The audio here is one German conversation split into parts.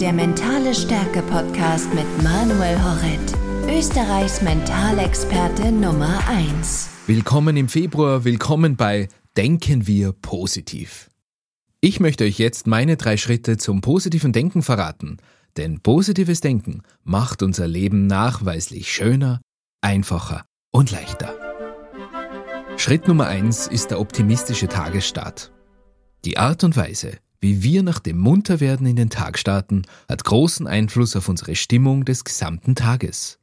Der Mentale Stärke Podcast mit Manuel Horret, Österreichs Mentalexperte Nummer 1. Willkommen im Februar, willkommen bei Denken wir positiv. Ich möchte euch jetzt meine drei Schritte zum positiven Denken verraten, denn positives Denken macht unser Leben nachweislich schöner, einfacher und leichter. Schritt Nummer eins ist der optimistische Tagesstart. Die Art und Weise, wie wir nach dem Munterwerden in den Tag starten, hat großen Einfluss auf unsere Stimmung des gesamten Tages.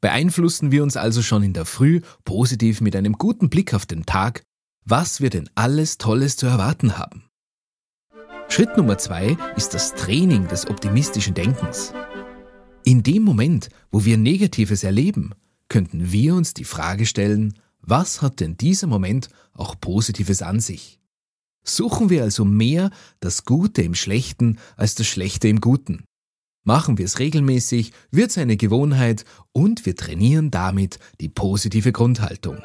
Beeinflussen wir uns also schon in der Früh positiv mit einem guten Blick auf den Tag, was wir denn alles Tolles zu erwarten haben. Schritt Nummer zwei ist das Training des optimistischen Denkens. In dem Moment, wo wir Negatives erleben, könnten wir uns die Frage stellen, was hat denn dieser Moment auch Positives an sich? Suchen wir also mehr das Gute im Schlechten als das Schlechte im Guten. Machen wir es regelmäßig, wird es eine Gewohnheit und wir trainieren damit die positive Grundhaltung.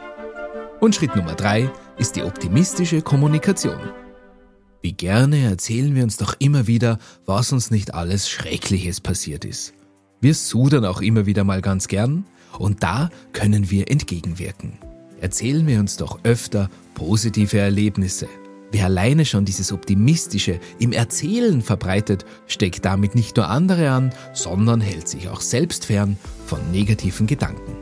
Und Schritt Nummer drei ist die optimistische Kommunikation. Wie gerne erzählen wir uns doch immer wieder, was uns nicht alles Schreckliches passiert ist. Wir sudern auch immer wieder mal ganz gern und da können wir entgegenwirken. Erzählen wir uns doch öfter positive Erlebnisse. Wer alleine schon dieses Optimistische im Erzählen verbreitet, steckt damit nicht nur andere an, sondern hält sich auch selbst fern von negativen Gedanken.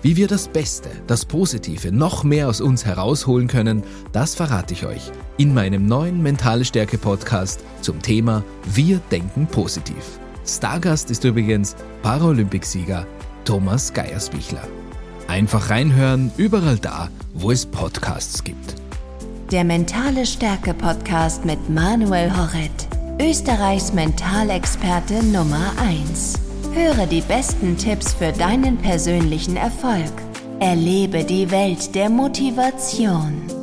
Wie wir das Beste, das Positive noch mehr aus uns herausholen können, das verrate ich euch in meinem neuen Mentale Stärke Podcast zum Thema Wir denken positiv. Stargast ist übrigens Paralympicsieger Thomas Geiersbichler. Einfach reinhören, überall da, wo es Podcasts gibt. Der Mentale Stärke Podcast mit Manuel Horret, Österreichs Mentalexperte Nummer 1. Höre die besten Tipps für deinen persönlichen Erfolg. Erlebe die Welt der Motivation.